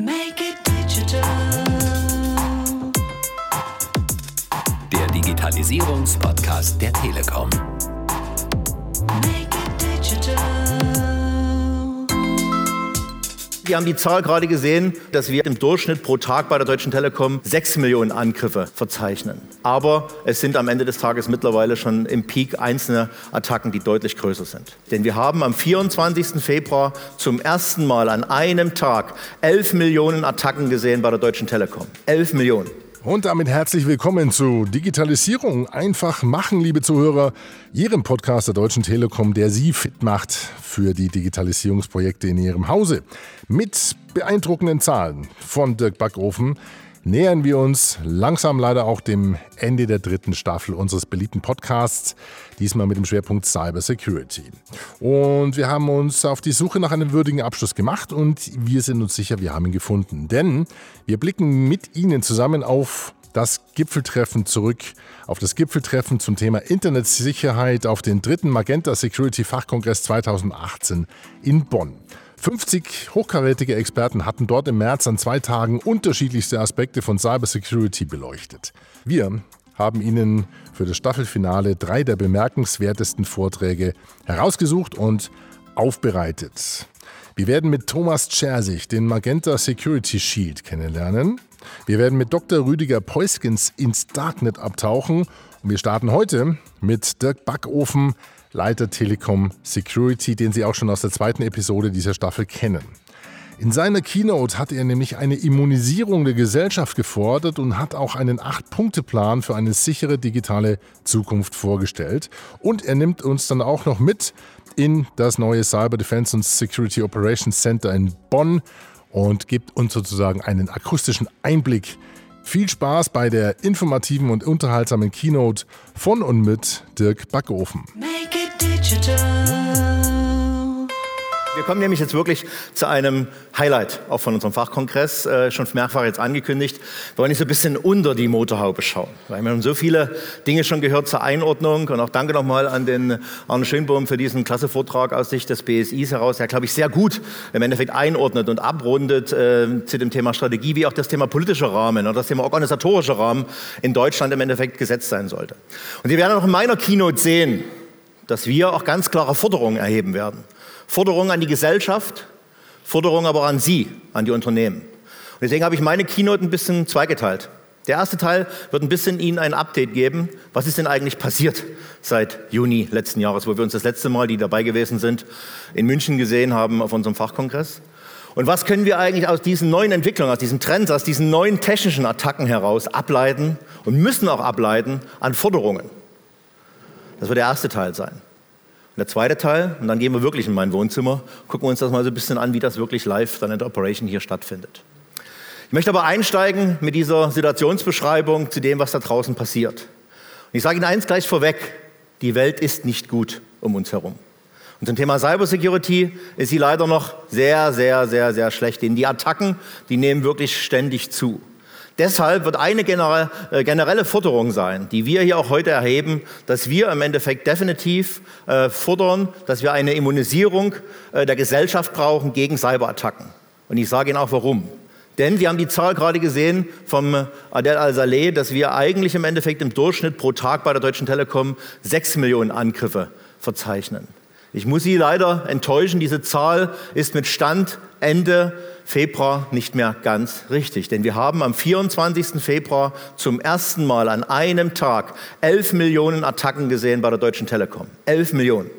Make it digital. Der Digitalisierungspodcast der Telekom. Make Wir haben die Zahl gerade gesehen, dass wir im Durchschnitt pro Tag bei der Deutschen Telekom 6 Millionen Angriffe verzeichnen. Aber es sind am Ende des Tages mittlerweile schon im Peak einzelne Attacken, die deutlich größer sind. Denn wir haben am 24. Februar zum ersten Mal an einem Tag 11 Millionen Attacken gesehen bei der Deutschen Telekom. 11 Millionen. Und damit herzlich willkommen zu Digitalisierung einfach machen, liebe Zuhörer. Ihrem Podcast der Deutschen Telekom, der Sie fit macht für die Digitalisierungsprojekte in Ihrem Hause. Mit beeindruckenden Zahlen von Dirk Backofen nähern wir uns langsam leider auch dem Ende der dritten Staffel unseres beliebten Podcasts, diesmal mit dem Schwerpunkt Cyber Security. Und wir haben uns auf die Suche nach einem würdigen Abschluss gemacht und wir sind uns sicher, wir haben ihn gefunden. Denn wir blicken mit Ihnen zusammen auf das Gipfeltreffen zurück, auf das Gipfeltreffen zum Thema Internetsicherheit auf den dritten Magenta Security Fachkongress 2018 in Bonn. 50 hochkarätige Experten hatten dort im März an zwei Tagen unterschiedlichste Aspekte von Cybersecurity beleuchtet. Wir haben Ihnen für das Staffelfinale drei der bemerkenswertesten Vorträge herausgesucht und aufbereitet. Wir werden mit Thomas Chersig den Magenta Security Shield kennenlernen. Wir werden mit Dr. Rüdiger Peuskens ins Darknet abtauchen und wir starten heute mit Dirk Backofen, Leiter Telekom Security, den Sie auch schon aus der zweiten Episode dieser Staffel kennen. In seiner Keynote hat er nämlich eine Immunisierung der Gesellschaft gefordert und hat auch einen Acht-Punkte-Plan für eine sichere digitale Zukunft vorgestellt. Und er nimmt uns dann auch noch mit in das neue Cyber Defense und Security Operations Center in Bonn und gibt uns sozusagen einen akustischen Einblick. Viel Spaß bei der informativen und unterhaltsamen Keynote von und mit Dirk Backofen. Make it digital. Wir kommen nämlich jetzt wirklich zu einem Highlight auch von unserem Fachkongress, äh, schon mehrfach jetzt angekündigt. Wir wollen nicht so ein bisschen unter die Motorhaube schauen. Weil wir haben so viele Dinge schon gehört zur Einordnung und auch danke nochmal an den Arne Schönbohm für diesen klasse Vortrag aus Sicht des BSIs heraus, der, glaube ich, sehr gut im Endeffekt einordnet und abrundet äh, zu dem Thema Strategie, wie auch das Thema politischer Rahmen oder das Thema organisatorischer Rahmen in Deutschland im Endeffekt gesetzt sein sollte. Und Sie werden auch in meiner Keynote sehen, dass wir auch ganz klare Forderungen erheben werden. Forderungen an die Gesellschaft, Forderungen aber an Sie, an die Unternehmen. Und deswegen habe ich meine Keynote ein bisschen zweigeteilt. Der erste Teil wird ein bisschen Ihnen ein Update geben. Was ist denn eigentlich passiert seit Juni letzten Jahres, wo wir uns das letzte Mal, die dabei gewesen sind, in München gesehen haben auf unserem Fachkongress? Und was können wir eigentlich aus diesen neuen Entwicklungen, aus diesen Trends, aus diesen neuen technischen Attacken heraus ableiten und müssen auch ableiten an Forderungen? Das wird der erste Teil sein. Und der zweite Teil, und dann gehen wir wirklich in mein Wohnzimmer, gucken wir uns das mal so ein bisschen an, wie das wirklich live dann in der Operation hier stattfindet. Ich möchte aber einsteigen mit dieser Situationsbeschreibung zu dem, was da draußen passiert. Und ich sage Ihnen eins gleich vorweg, die Welt ist nicht gut um uns herum. Und zum Thema Cybersecurity ist sie leider noch sehr, sehr, sehr, sehr schlecht. Denn die Attacken, die nehmen wirklich ständig zu. Deshalb wird eine generelle, äh, generelle Forderung sein, die wir hier auch heute erheben, dass wir im Endeffekt definitiv äh, fordern, dass wir eine Immunisierung äh, der Gesellschaft brauchen gegen Cyberattacken. Und ich sage Ihnen auch warum. Denn wir haben die Zahl gerade gesehen vom Adel Al-Saleh, dass wir eigentlich im Endeffekt im Durchschnitt pro Tag bei der Deutschen Telekom sechs Millionen Angriffe verzeichnen. Ich muss Sie leider enttäuschen, diese Zahl ist mit Stand Ende Februar nicht mehr ganz richtig. Denn wir haben am 24. Februar zum ersten Mal an einem Tag 11 Millionen Attacken gesehen bei der Deutschen Telekom. 11 Millionen.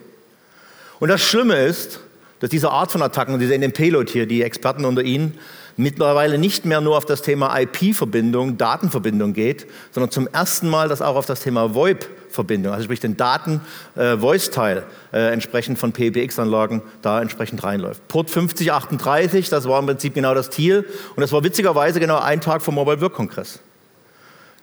Und das Schlimme ist, dass diese Art von Attacken, diese in dem Payload hier, die Experten unter Ihnen, mittlerweile nicht mehr nur auf das Thema IP-Verbindung, Datenverbindung geht, sondern zum ersten Mal das auch auf das Thema VoIP-Verbindung, also sprich den Daten-Voice-Teil äh, entsprechend von PBX-Anlagen da entsprechend reinläuft. Port 5038, das war im Prinzip genau das Ziel und das war witzigerweise genau ein Tag vom Mobile Work Kongress.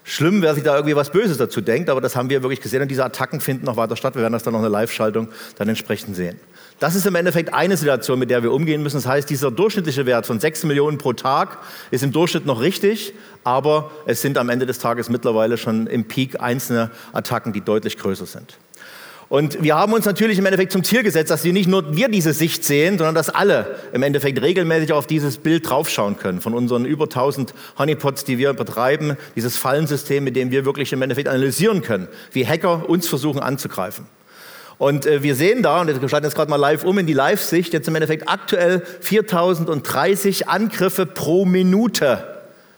Schlimm, wer sich da irgendwie was Böses dazu denkt, aber das haben wir wirklich gesehen und diese Attacken finden noch weiter statt. Wir werden das dann noch in der Live-Schaltung dann entsprechend sehen. Das ist im Endeffekt eine Situation, mit der wir umgehen müssen. Das heißt, dieser durchschnittliche Wert von 6 Millionen pro Tag ist im Durchschnitt noch richtig, aber es sind am Ende des Tages mittlerweile schon im Peak einzelne Attacken, die deutlich größer sind. Und wir haben uns natürlich im Endeffekt zum Ziel gesetzt, dass wir nicht nur wir diese Sicht sehen, sondern dass alle im Endeffekt regelmäßig auf dieses Bild draufschauen können. Von unseren über 1000 Honeypots, die wir betreiben, dieses Fallensystem, mit dem wir wirklich im Endeffekt analysieren können, wie Hacker uns versuchen anzugreifen. Und äh, wir sehen da, und wir schalten jetzt gerade mal live um in die Live-Sicht, jetzt im Endeffekt aktuell 4030 Angriffe pro Minute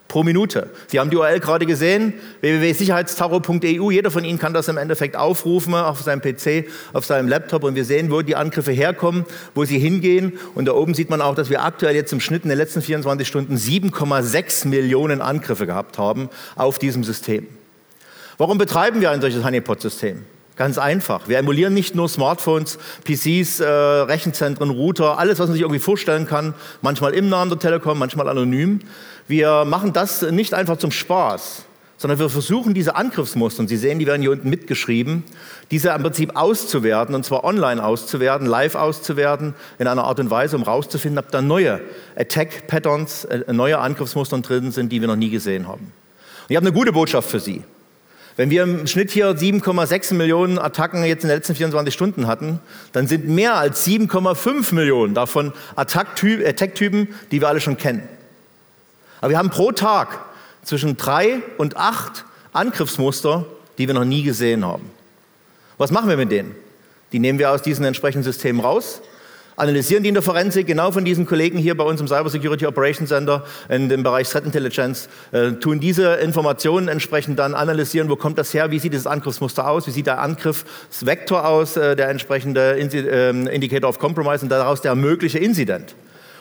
pro Minute. Sie haben die URL gerade gesehen, www.sicherheitstaro.eu. Jeder von Ihnen kann das im Endeffekt aufrufen auf seinem PC, auf seinem Laptop und wir sehen, wo die Angriffe herkommen, wo sie hingehen. Und da oben sieht man auch, dass wir aktuell jetzt im Schnitt in den letzten 24 Stunden 7,6 Millionen Angriffe gehabt haben auf diesem System. Warum betreiben wir ein solches Honeypot-System? Ganz einfach. Wir emulieren nicht nur Smartphones, PCs, äh, Rechenzentren, Router, alles, was man sich irgendwie vorstellen kann, manchmal im Namen der Telekom, manchmal anonym. Wir machen das nicht einfach zum Spaß, sondern wir versuchen diese Angriffsmuster, und Sie sehen, die werden hier unten mitgeschrieben, diese im Prinzip auszuwerten, und zwar online auszuwerten, live auszuwerten, in einer Art und Weise, um herauszufinden, ob da neue Attack-Patterns, äh, neue Angriffsmuster drin sind, die wir noch nie gesehen haben. Und ich habe eine gute Botschaft für Sie. Wenn wir im Schnitt hier 7,6 Millionen Attacken jetzt in den letzten 24 Stunden hatten, dann sind mehr als 7,5 Millionen davon Attack-Typen, die wir alle schon kennen. Aber wir haben pro Tag zwischen drei und acht Angriffsmuster, die wir noch nie gesehen haben. Was machen wir mit denen? Die nehmen wir aus diesen entsprechenden Systemen raus analysieren die in der Forensik, genau von diesen Kollegen hier bei uns im Cyber Security Operations Center in dem Bereich Threat Intelligence, äh, tun diese Informationen entsprechend dann analysieren, wo kommt das her, wie sieht dieses Angriffsmuster aus, wie sieht der Angriffsvektor aus, äh, der entsprechende Insi äh, Indicator of Compromise und daraus der mögliche Incident.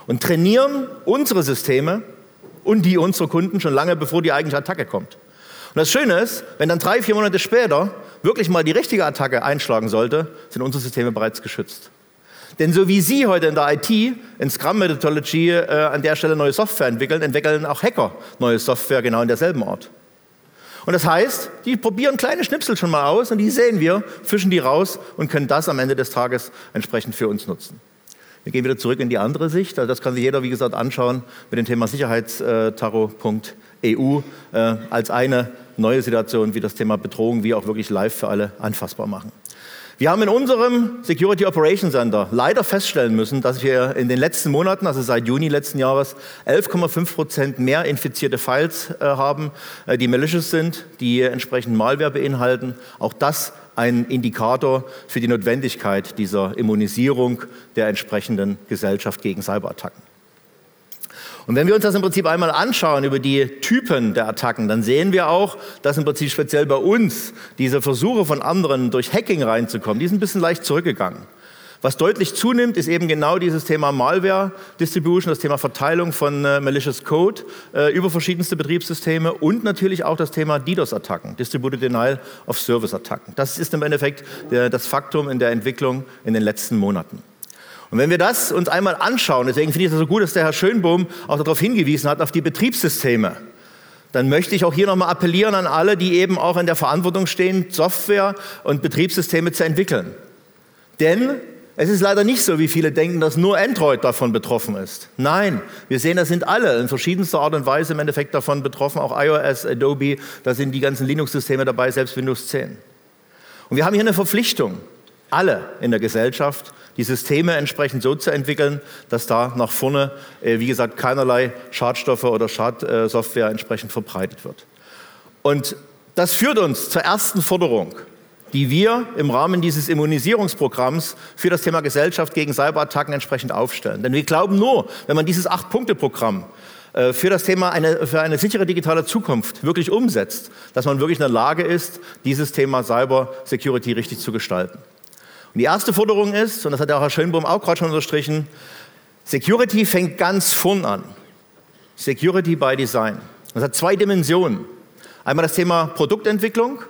Und trainieren unsere Systeme und die unserer Kunden schon lange, bevor die eigentliche Attacke kommt. Und das Schöne ist, wenn dann drei, vier Monate später wirklich mal die richtige Attacke einschlagen sollte, sind unsere Systeme bereits geschützt. Denn so wie Sie heute in der IT, in Scrum Methodology, äh, an der Stelle neue Software entwickeln, entwickeln auch Hacker neue Software genau in derselben Art. Und das heißt, die probieren kleine Schnipsel schon mal aus und die sehen wir, fischen die raus und können das am Ende des Tages entsprechend für uns nutzen. Wir gehen wieder zurück in die andere Sicht. Also das kann sich jeder, wie gesagt, anschauen mit dem Thema sicherheitstaro.eu äh, als eine neue Situation, wie das Thema Bedrohung, wie auch wirklich live für alle anfassbar machen. Wir haben in unserem Security Operations Center leider feststellen müssen, dass wir in den letzten Monaten, also seit Juni letzten Jahres, 11,5 Prozent mehr infizierte Files äh, haben, äh, die malicious sind, die entsprechend Malware beinhalten. Auch das ein Indikator für die Notwendigkeit dieser Immunisierung der entsprechenden Gesellschaft gegen Cyberattacken. Und wenn wir uns das im Prinzip einmal anschauen über die Typen der Attacken, dann sehen wir auch, dass im Prinzip speziell bei uns diese Versuche von anderen durch Hacking reinzukommen, die sind ein bisschen leicht zurückgegangen. Was deutlich zunimmt, ist eben genau dieses Thema Malware Distribution, das Thema Verteilung von äh, malicious Code äh, über verschiedenste Betriebssysteme und natürlich auch das Thema DDoS-Attacken, Distributed Denial of Service-Attacken. Das ist im Endeffekt der, das Faktum in der Entwicklung in den letzten Monaten. Und wenn wir das uns einmal anschauen, deswegen finde ich es so gut, dass der Herr Schönbohm auch darauf hingewiesen hat, auf die Betriebssysteme, dann möchte ich auch hier nochmal appellieren an alle, die eben auch in der Verantwortung stehen, Software und Betriebssysteme zu entwickeln. Denn es ist leider nicht so, wie viele denken, dass nur Android davon betroffen ist. Nein, wir sehen, das sind alle in verschiedenster Art und Weise im Endeffekt davon betroffen, auch iOS, Adobe, da sind die ganzen Linux-Systeme dabei, selbst Windows 10. Und wir haben hier eine Verpflichtung, alle in der Gesellschaft, die Systeme entsprechend so zu entwickeln, dass da nach vorne, äh, wie gesagt, keinerlei Schadstoffe oder Schadsoftware entsprechend verbreitet wird. Und das führt uns zur ersten Forderung, die wir im Rahmen dieses Immunisierungsprogramms für das Thema Gesellschaft gegen Cyberattacken entsprechend aufstellen. Denn wir glauben nur, wenn man dieses Acht-Punkte-Programm äh, für das Thema eine, für eine sichere digitale Zukunft wirklich umsetzt, dass man wirklich in der Lage ist, dieses Thema Cyber Security richtig zu gestalten. Die erste Forderung ist, und das hat der Herr Schönbohm auch gerade schon unterstrichen, Security fängt ganz vorn an. Security by Design. Das hat zwei Dimensionen. Einmal das Thema Produktentwicklung,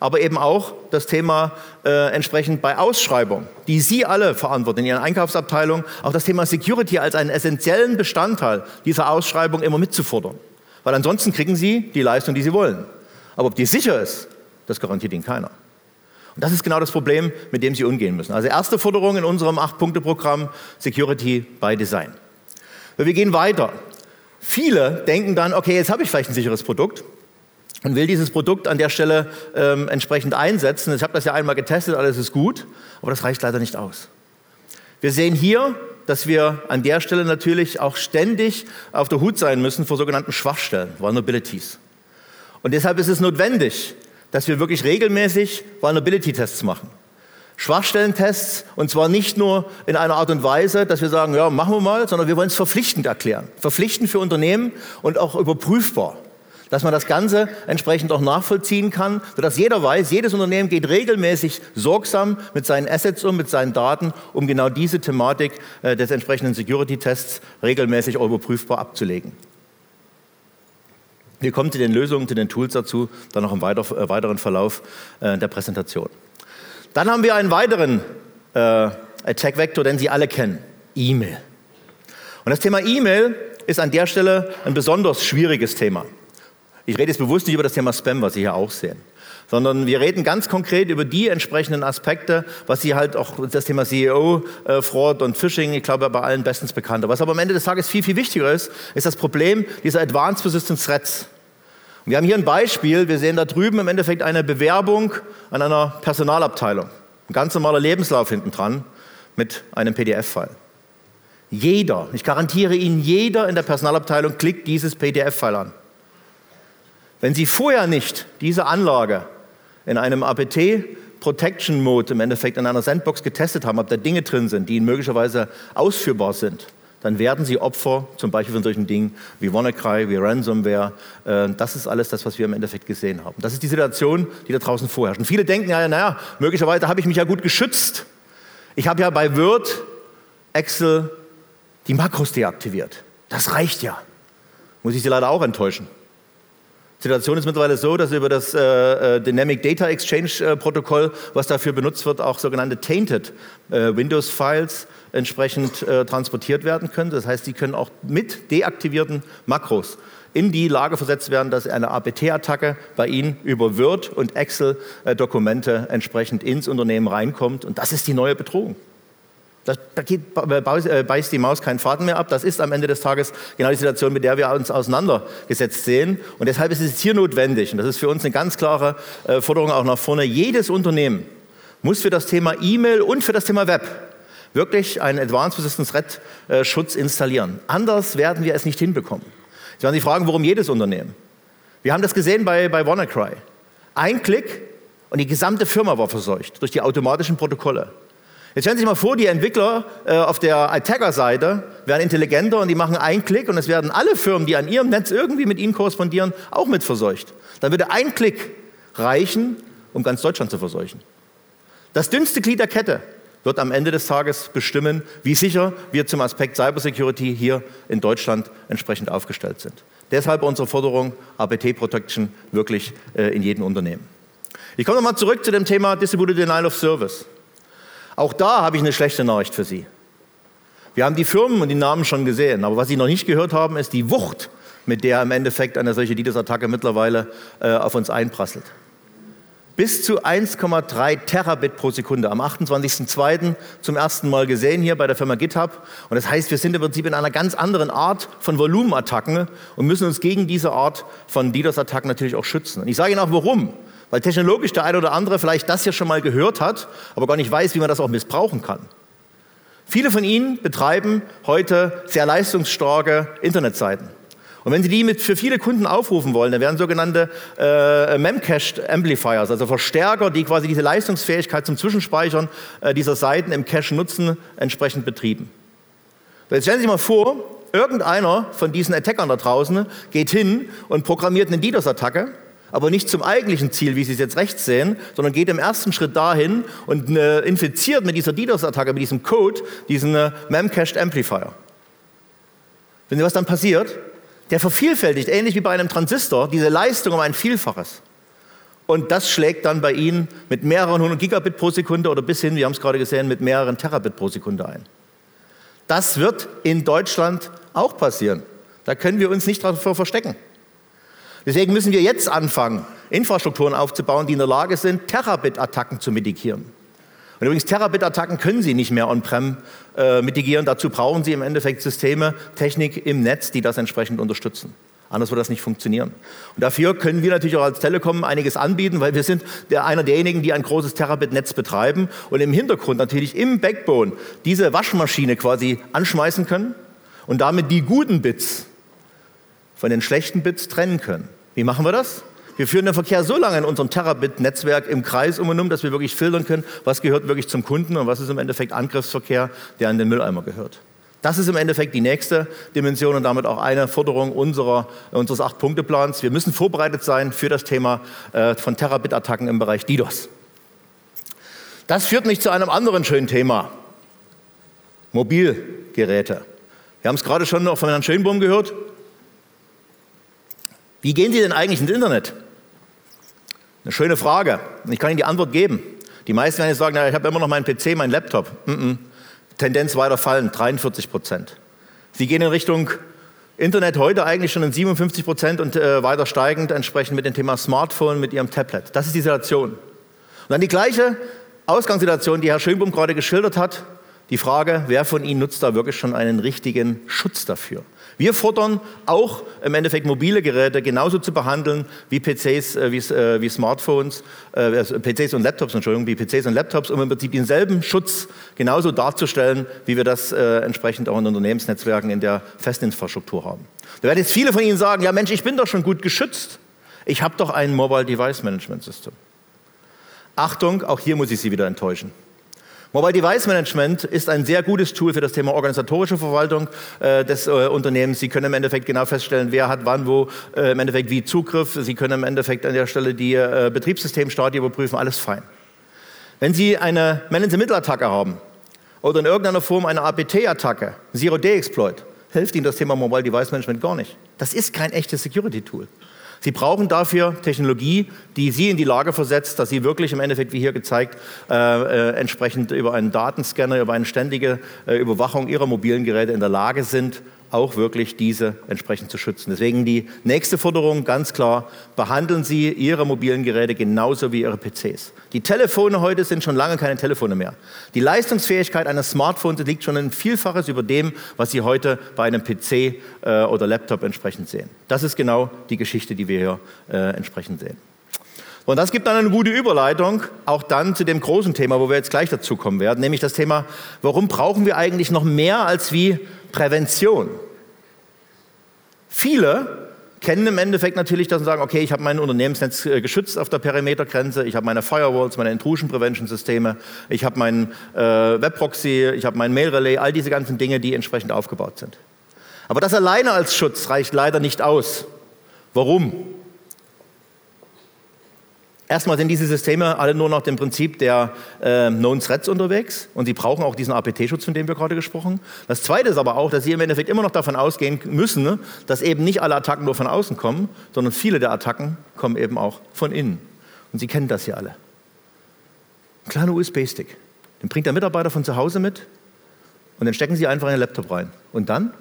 aber eben auch das Thema äh, entsprechend bei Ausschreibung, die Sie alle verantworten in Ihren Einkaufsabteilungen, auch das Thema Security als einen essentiellen Bestandteil dieser Ausschreibung immer mitzufordern. Weil ansonsten kriegen Sie die Leistung, die Sie wollen. Aber ob die sicher ist, das garantiert Ihnen keiner. Und das ist genau das Problem, mit dem Sie umgehen müssen. Also erste Forderung in unserem Acht-Punkte-Programm, Security by Design. Wir gehen weiter. Viele denken dann, okay, jetzt habe ich vielleicht ein sicheres Produkt, und will dieses Produkt an der Stelle ähm, entsprechend einsetzen. Ich habe das ja einmal getestet, alles ist gut, aber das reicht leider nicht aus. Wir sehen hier, dass wir an der Stelle natürlich auch ständig auf der Hut sein müssen vor sogenannten Schwachstellen, Vulnerabilities. Und deshalb ist es notwendig, dass wir wirklich regelmäßig Vulnerability-Tests machen. Schwachstellentests und zwar nicht nur in einer Art und Weise, dass wir sagen, ja, machen wir mal, sondern wir wollen es verpflichtend erklären. Verpflichtend für Unternehmen und auch überprüfbar dass man das Ganze entsprechend auch nachvollziehen kann, sodass jeder weiß, jedes Unternehmen geht regelmäßig sorgsam mit seinen Assets um, mit seinen Daten, um genau diese Thematik äh, des entsprechenden Security-Tests regelmäßig überprüfbar abzulegen. Wir kommen zu den Lösungen, zu den Tools dazu, dann noch im äh, weiteren Verlauf äh, der Präsentation. Dann haben wir einen weiteren äh, Attack-Vektor, den Sie alle kennen, E-Mail. Und das Thema E-Mail ist an der Stelle ein besonders schwieriges Thema. Ich rede jetzt bewusst nicht über das Thema Spam, was Sie hier auch sehen, sondern wir reden ganz konkret über die entsprechenden Aspekte, was Sie halt auch das Thema CEO, äh, Fraud und Phishing, ich glaube, bei allen bestens bekannt. Was aber am Ende des Tages viel, viel wichtiger ist, ist das Problem dieser Advanced Persistent Threats. wir haben hier ein Beispiel, wir sehen da drüben im Endeffekt eine Bewerbung an einer Personalabteilung. Ein ganz normaler Lebenslauf hinten dran mit einem PDF-File. Jeder, ich garantiere Ihnen, jeder in der Personalabteilung klickt dieses PDF-File an. Wenn Sie vorher nicht diese Anlage in einem APT Protection Mode im Endeffekt in einer Sandbox getestet haben, ob da Dinge drin sind, die möglicherweise ausführbar sind, dann werden Sie Opfer zum Beispiel von solchen Dingen wie WannaCry, wie Ransomware. Äh, das ist alles das, was wir im Endeffekt gesehen haben. Das ist die Situation, die da draußen vorherrscht. Und viele denken ja, naja, möglicherweise habe ich mich ja gut geschützt. Ich habe ja bei Word, Excel die Makros deaktiviert. Das reicht ja. Muss ich Sie leider auch enttäuschen. Situation ist mittlerweile so, dass über das äh, äh, Dynamic Data Exchange äh, Protokoll, was dafür benutzt wird, auch sogenannte Tainted äh, Windows Files entsprechend äh, transportiert werden können. Das heißt, die können auch mit deaktivierten Makros in die Lage versetzt werden, dass eine APT-Attacke bei Ihnen über Word und Excel-Dokumente äh, entsprechend ins Unternehmen reinkommt. Und das ist die neue Bedrohung. Da, geht, äh, beißt die Maus keinen Faden mehr ab. Das ist am Ende des Tages genau die Situation, mit der wir uns auseinandergesetzt sehen. Und deshalb ist es hier notwendig, und das ist für uns eine ganz klare äh, Forderung auch nach vorne, jedes Unternehmen muss für das Thema E-Mail und für das Thema Web wirklich einen Advanced Persistent Threat äh, Schutz installieren. Anders werden wir es nicht hinbekommen. Sie werden sich fragen, warum jedes Unternehmen? Wir haben das gesehen bei, bei WannaCry. Ein Klick und die gesamte Firma war verseucht durch die automatischen Protokolle. Jetzt stellen Sie sich mal vor, die Entwickler äh, auf der Attacker-Seite werden intelligenter und die machen einen Klick und es werden alle Firmen, die an ihrem Netz irgendwie mit ihnen korrespondieren, auch mit verseucht. Dann würde ein Klick reichen, um ganz Deutschland zu verseuchen. Das dünnste Glied der Kette wird am Ende des Tages bestimmen, wie sicher wir zum Aspekt Cybersecurity hier in Deutschland entsprechend aufgestellt sind. Deshalb unsere Forderung APT Protection wirklich äh, in jedem Unternehmen. Ich komme nochmal zurück zu dem Thema Distributed Denial of Service. Auch da habe ich eine schlechte Nachricht für Sie. Wir haben die Firmen und die Namen schon gesehen, aber was Sie noch nicht gehört haben, ist die Wucht, mit der im Endeffekt eine solche DDoS-Attacke mittlerweile äh, auf uns einprasselt. Bis zu 1,3 Terabit pro Sekunde. Am 28.02. zum ersten Mal gesehen hier bei der Firma GitHub. Und das heißt, wir sind im Prinzip in einer ganz anderen Art von Volumenattacken und müssen uns gegen diese Art von DDoS-Attacken natürlich auch schützen. Und ich sage Ihnen auch warum. Weil technologisch der eine oder andere vielleicht das hier schon mal gehört hat, aber gar nicht weiß, wie man das auch missbrauchen kann. Viele von Ihnen betreiben heute sehr leistungsstarke Internetseiten. Und wenn Sie die mit für viele Kunden aufrufen wollen, dann werden sogenannte äh, Memcached Amplifiers, also Verstärker, die quasi diese Leistungsfähigkeit zum Zwischenspeichern äh, dieser Seiten im Cache nutzen, entsprechend betrieben. Jetzt stellen Sie sich mal vor, irgendeiner von diesen Attackern da draußen geht hin und programmiert eine DDoS-Attacke aber nicht zum eigentlichen Ziel, wie Sie es jetzt rechts sehen, sondern geht im ersten Schritt dahin und äh, infiziert mit dieser DDoS-Attacke, mit diesem Code, diesen äh, Memcached Amplifier. Wenn Sie was dann passiert? Der vervielfältigt, ähnlich wie bei einem Transistor, diese Leistung um ein Vielfaches. Und das schlägt dann bei Ihnen mit mehreren hundert Gigabit pro Sekunde oder bis hin, wir haben es gerade gesehen, mit mehreren Terabit pro Sekunde ein. Das wird in Deutschland auch passieren. Da können wir uns nicht davor verstecken. Deswegen müssen wir jetzt anfangen, Infrastrukturen aufzubauen, die in der Lage sind, Terabit-Attacken zu mitigieren. Und übrigens, Terabit-Attacken können Sie nicht mehr on-prem äh, mitigieren. Dazu brauchen Sie im Endeffekt Systeme, Technik im Netz, die das entsprechend unterstützen. Anders wird das nicht funktionieren. Und dafür können wir natürlich auch als Telekom einiges anbieten, weil wir sind der, einer derjenigen, die ein großes Terabit-Netz betreiben und im Hintergrund natürlich im Backbone diese Waschmaschine quasi anschmeißen können und damit die guten Bits von den schlechten Bits trennen können. Wie machen wir das? Wir führen den Verkehr so lange in unserem Terabit-Netzwerk im Kreis um und um, dass wir wirklich filtern können, was gehört wirklich zum Kunden und was ist im Endeffekt Angriffsverkehr, der an den Mülleimer gehört. Das ist im Endeffekt die nächste Dimension und damit auch eine Forderung unserer, unseres Acht-Punkte-Plans. Wir müssen vorbereitet sein für das Thema äh, von Terabit-Attacken im Bereich DDoS. Das führt mich zu einem anderen schönen Thema. Mobilgeräte. Wir haben es gerade schon noch von Herrn Schönbohm gehört. Wie gehen Sie denn eigentlich ins Internet? Eine schöne Frage. Ich kann Ihnen die Antwort geben. Die meisten werden jetzt sagen, na, ich habe immer noch meinen PC, meinen Laptop. Mm -mm. Tendenz weiter fallen, 43 Prozent. Sie gehen in Richtung Internet heute eigentlich schon in 57 Prozent und äh, weiter steigend entsprechend mit dem Thema Smartphone, mit Ihrem Tablet. Das ist die Situation. Und dann die gleiche Ausgangssituation, die Herr Schönbohm gerade geschildert hat. Die Frage, wer von Ihnen nutzt da wirklich schon einen richtigen Schutz dafür? Wir fordern auch im Endeffekt mobile Geräte genauso zu behandeln wie PCs, äh, wie, äh, wie, Smartphones, äh, also PCs und Laptops, Entschuldigung, wie PCs und Laptops, um im Prinzip denselben Schutz genauso darzustellen, wie wir das entsprechend auch in Unternehmensnetzwerken in der Festinfrastruktur haben. Da werden jetzt viele von Ihnen sagen, ja Mensch, ich bin doch schon gut geschützt. Ich habe doch ein Mobile Device Management System. Achtung, auch hier muss ich Sie wieder enttäuschen. Mobile Device Management ist ein sehr gutes Tool für das Thema organisatorische Verwaltung äh, des äh, Unternehmens. Sie können im Endeffekt genau feststellen, wer hat wann wo äh, im Endeffekt wie Zugriff. Sie können im Endeffekt an der Stelle die äh, Betriebssystemstadie überprüfen, alles fein. Wenn Sie eine Man-in-the-Middle-Attacke haben oder in irgendeiner Form eine APT-Attacke, Zero-Day-Exploit, hilft Ihnen das Thema Mobile Device Management gar nicht. Das ist kein echtes Security-Tool. Sie brauchen dafür Technologie, die Sie in die Lage versetzt, dass Sie wirklich im Endeffekt, wie hier gezeigt, äh, äh, entsprechend über einen Datenscanner, über eine ständige äh, Überwachung Ihrer mobilen Geräte in der Lage sind, auch wirklich diese entsprechend zu schützen. Deswegen die nächste Forderung ganz klar, behandeln Sie Ihre mobilen Geräte genauso wie Ihre PCs. Die Telefone heute sind schon lange keine Telefone mehr. Die Leistungsfähigkeit eines Smartphones liegt schon ein Vielfaches über dem, was Sie heute bei einem PC äh, oder Laptop entsprechend sehen. Das ist genau die Geschichte, die wir hier äh, entsprechend sehen. Und das gibt dann eine gute Überleitung auch dann zu dem großen Thema, wo wir jetzt gleich dazu kommen werden, nämlich das Thema, warum brauchen wir eigentlich noch mehr als wie Prävention. Viele kennen im Endeffekt natürlich, dass sie sagen, okay, ich habe mein Unternehmensnetz äh, geschützt auf der Perimetergrenze, ich habe meine Firewalls, meine Intrusion Prevention Systeme, ich habe meinen äh, Webproxy, ich habe mein Mail Relay, all diese ganzen Dinge, die entsprechend aufgebaut sind. Aber das alleine als Schutz reicht leider nicht aus. Warum? Erstmal sind diese Systeme alle nur nach dem Prinzip der äh, Known Threats unterwegs und sie brauchen auch diesen APT-Schutz, von dem wir gerade gesprochen haben. Das Zweite ist aber auch, dass sie im Endeffekt immer noch davon ausgehen müssen, dass eben nicht alle Attacken nur von außen kommen, sondern viele der Attacken kommen eben auch von innen. Und Sie kennen das ja alle. Ein kleiner USB-Stick, den bringt der Mitarbeiter von zu Hause mit und den stecken Sie einfach in den Laptop rein. Und dann?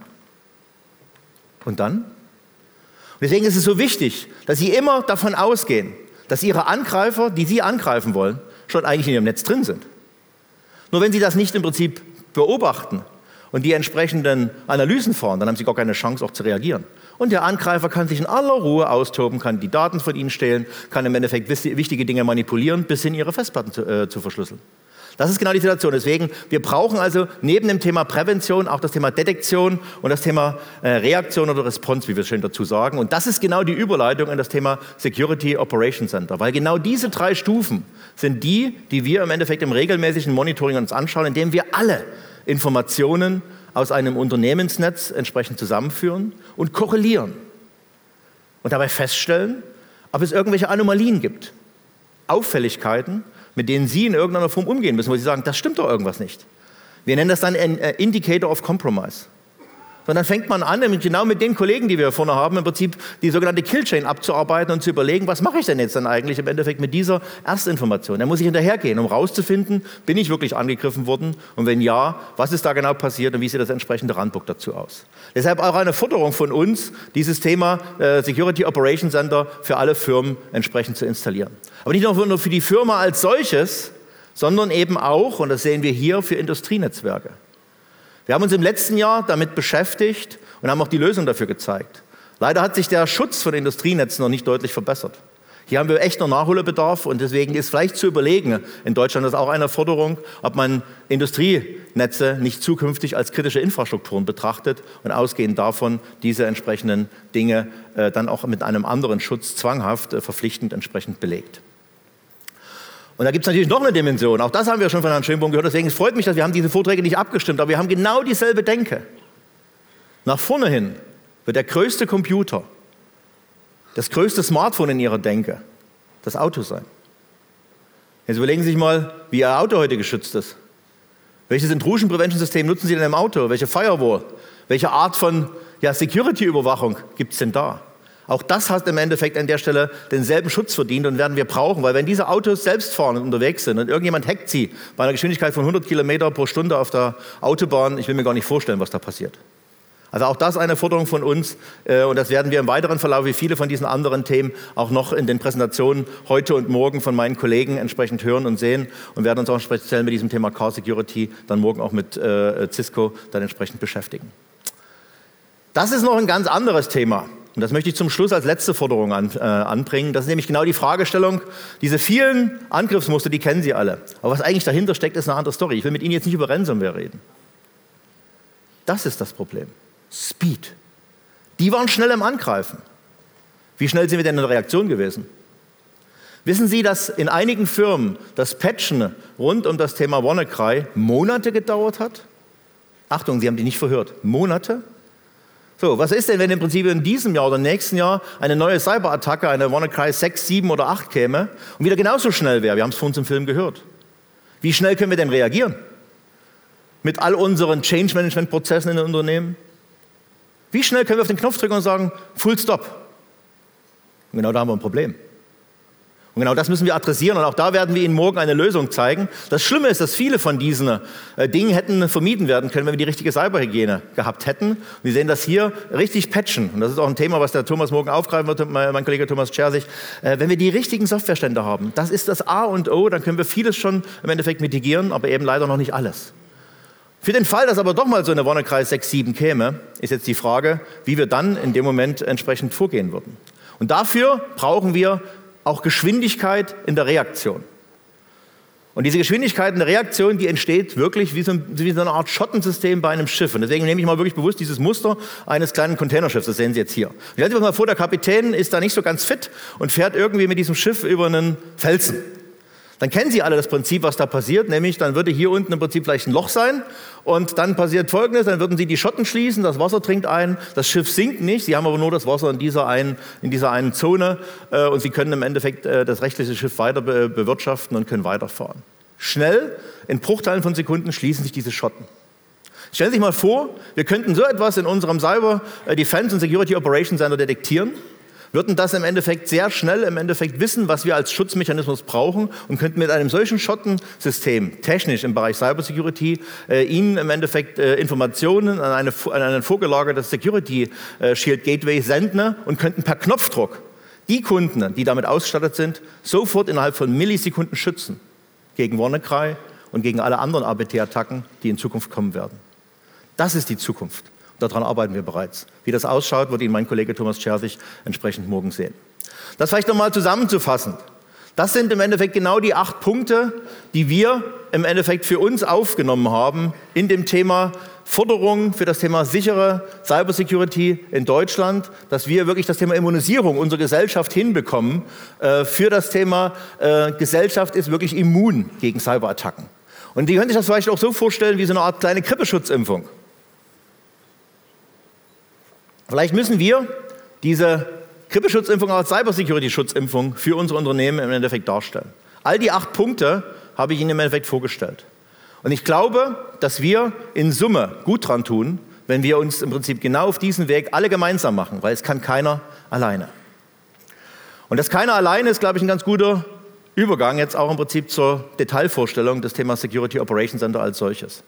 Und dann? Und deswegen ist es so wichtig, dass Sie immer davon ausgehen, dass ihre Angreifer, die sie angreifen wollen, schon eigentlich in ihrem Netz drin sind. Nur wenn sie das nicht im Prinzip beobachten und die entsprechenden Analysen fahren, dann haben sie gar keine Chance auch zu reagieren. Und der Angreifer kann sich in aller Ruhe austoben, kann die Daten von ihnen stehlen, kann im Endeffekt wichtige Dinge manipulieren, bis hin ihre Festplatten zu, äh, zu verschlüsseln. Das ist genau die Situation. Deswegen, wir brauchen also neben dem Thema Prävention auch das Thema Detektion und das Thema äh, Reaktion oder Response, wie wir schön dazu sagen. Und das ist genau die Überleitung in das Thema Security Operations Center, weil genau diese drei Stufen sind die, die wir im Endeffekt im regelmäßigen Monitoring uns anschauen, indem wir alle Informationen aus einem Unternehmensnetz entsprechend zusammenführen und korrelieren und dabei feststellen, ob es irgendwelche Anomalien gibt, Auffälligkeiten mit denen Sie in irgendeiner Form umgehen müssen, wo Sie sagen, das stimmt doch irgendwas nicht. Wir nennen das dann ein äh, Indicator of Compromise. Und dann fängt man an, genau mit den Kollegen, die wir vorne haben, im Prinzip die sogenannte Killchain abzuarbeiten und zu überlegen, was mache ich denn jetzt dann eigentlich im Endeffekt mit dieser Erstinformation. Da muss ich hinterhergehen, um rauszufinden, bin ich wirklich angegriffen worden und wenn ja, was ist da genau passiert und wie sieht das entsprechende Randbook dazu aus. Deshalb auch eine Forderung von uns, dieses Thema äh, Security Operations Center für alle Firmen entsprechend zu installieren. Aber nicht nur für die Firma als solches, sondern eben auch, und das sehen wir hier, für Industrienetzwerke. Wir haben uns im letzten Jahr damit beschäftigt und haben auch die Lösung dafür gezeigt. Leider hat sich der Schutz von Industrienetzen noch nicht deutlich verbessert. Hier haben wir echt noch Nachholbedarf und deswegen ist vielleicht zu überlegen, in Deutschland ist auch eine Forderung, ob man Industrienetze nicht zukünftig als kritische Infrastrukturen betrachtet und ausgehend davon diese entsprechenden Dinge äh, dann auch mit einem anderen Schutz zwanghaft äh, verpflichtend entsprechend belegt. Und da gibt es natürlich noch eine Dimension. Auch das haben wir schon von Herrn Schönbohm gehört. Deswegen freut mich, dass wir haben diese Vorträge nicht abgestimmt, aber wir haben genau dieselbe Denke. Nach vorne hin wird der größte Computer das größte Smartphone in ihrer Denke das Auto sein. Jetzt überlegen Sie sich mal, wie Ihr Auto heute geschützt ist. Welches Intrusion Prevention System nutzen Sie denn im Auto? Welche Firewall? Welche Art von ja, Security-Überwachung gibt es denn da? Auch das hat im Endeffekt an der Stelle denselben Schutz verdient und werden wir brauchen, weil wenn diese Autos selbst fahren und unterwegs sind und irgendjemand hackt sie bei einer Geschwindigkeit von 100 Kilometer pro Stunde auf der Autobahn, ich will mir gar nicht vorstellen, was da passiert. Also auch das eine Forderung von uns äh, und das werden wir im weiteren Verlauf wie viele von diesen anderen Themen auch noch in den Präsentationen heute und morgen von meinen Kollegen entsprechend hören und sehen und werden uns auch speziell mit diesem Thema Car Security dann morgen auch mit äh, Cisco dann entsprechend beschäftigen. Das ist noch ein ganz anderes Thema. Und das möchte ich zum Schluss als letzte Forderung an, äh, anbringen. Das ist nämlich genau die Fragestellung. Diese vielen Angriffsmuster, die kennen Sie alle. Aber was eigentlich dahinter steckt, ist eine andere Story. Ich will mit Ihnen jetzt nicht über Ransomware reden. Das ist das Problem. Speed. Die waren schnell im Angreifen. Wie schnell sind wir denn in der Reaktion gewesen? Wissen Sie, dass in einigen Firmen das Patchen rund um das Thema WannaCry Monate gedauert hat? Achtung, Sie haben die nicht verhört. Monate? So, was ist denn, wenn im Prinzip in diesem Jahr oder nächsten Jahr eine neue Cyberattacke, eine WannaCry 6, 7 oder 8 käme und wieder genauso schnell wäre? Wir haben es vor uns im Film gehört. Wie schnell können wir denn reagieren? Mit all unseren Change-Management-Prozessen in den Unternehmen? Wie schnell können wir auf den Knopf drücken und sagen, Full Stop? Und genau da haben wir ein Problem. Und genau das müssen wir adressieren und auch da werden wir Ihnen morgen eine Lösung zeigen. Das Schlimme ist, dass viele von diesen äh, Dingen hätten vermieden werden können, wenn wir die richtige Cyberhygiene gehabt hätten. Wir sehen das hier richtig patchen. Und das ist auch ein Thema, was der Thomas morgen aufgreifen wird, mein Kollege Thomas Schersig. Äh, wenn wir die richtigen Softwarestände haben, das ist das A und O, dann können wir vieles schon im Endeffekt mitigieren, aber eben leider noch nicht alles. Für den Fall, dass aber doch mal so eine Wonnekreis 6, 7 käme, ist jetzt die Frage, wie wir dann in dem Moment entsprechend vorgehen würden. Und dafür brauchen wir auch Geschwindigkeit in der Reaktion. Und diese Geschwindigkeit in der Reaktion, die entsteht wirklich wie so, wie so, eine Art Schottensystem bei einem Schiff. Und deswegen nehme ich mal wirklich bewusst dieses Muster eines kleinen Containerschiffs. Das sehen Sie jetzt hier. Stellen Sie sich mal vor, der Kapitän ist da nicht so ganz fit und fährt irgendwie mit diesem Schiff über einen Felsen dann kennen Sie alle das Prinzip, was da passiert, nämlich dann würde hier unten im Prinzip vielleicht ein Loch sein und dann passiert Folgendes, dann würden Sie die Schotten schließen, das Wasser trinkt ein, das Schiff sinkt nicht, Sie haben aber nur das Wasser in dieser einen, in dieser einen Zone äh, und Sie können im Endeffekt äh, das rechtliche Schiff weiter be bewirtschaften und können weiterfahren. Schnell, in Bruchteilen von Sekunden schließen sich diese Schotten. Stellen Sie sich mal vor, wir könnten so etwas in unserem Cyber äh, Defense und Security Operations Center detektieren würden das im Endeffekt sehr schnell im Endeffekt wissen, was wir als Schutzmechanismus brauchen und könnten mit einem solchen Schottensystem technisch im Bereich Cybersecurity äh, Ihnen im Endeffekt äh, Informationen an, eine, an ein vorgelagertes Security äh, Shield Gateway senden und könnten per Knopfdruck die Kunden, die damit ausgestattet sind, sofort innerhalb von Millisekunden schützen gegen WannaCry und gegen alle anderen ABT-Attacken, die in Zukunft kommen werden. Das ist die Zukunft. Daran arbeiten wir bereits. Wie das ausschaut, wird Ihnen mein Kollege Thomas Scherzig entsprechend morgen sehen. Das vielleicht nochmal zusammenzufassen. Das sind im Endeffekt genau die acht Punkte, die wir im Endeffekt für uns aufgenommen haben in dem Thema Forderungen für das Thema sichere Cybersecurity in Deutschland, dass wir wirklich das Thema Immunisierung unserer Gesellschaft hinbekommen äh, für das Thema äh, Gesellschaft ist wirklich immun gegen Cyberattacken. Und die können sich das vielleicht auch so vorstellen wie so eine Art kleine Grippeschutzimpfung. Vielleicht müssen wir diese Grippeschutzimpfung als Cybersecurity-Schutzimpfung für unsere Unternehmen im Endeffekt darstellen. All die acht Punkte habe ich Ihnen im Endeffekt vorgestellt. Und ich glaube, dass wir in Summe gut dran tun, wenn wir uns im Prinzip genau auf diesen Weg alle gemeinsam machen, weil es kann keiner alleine. Und das keiner alleine ist, glaube ich, ein ganz guter Übergang jetzt auch im Prinzip zur Detailvorstellung des Themas Security Operations Center als solches.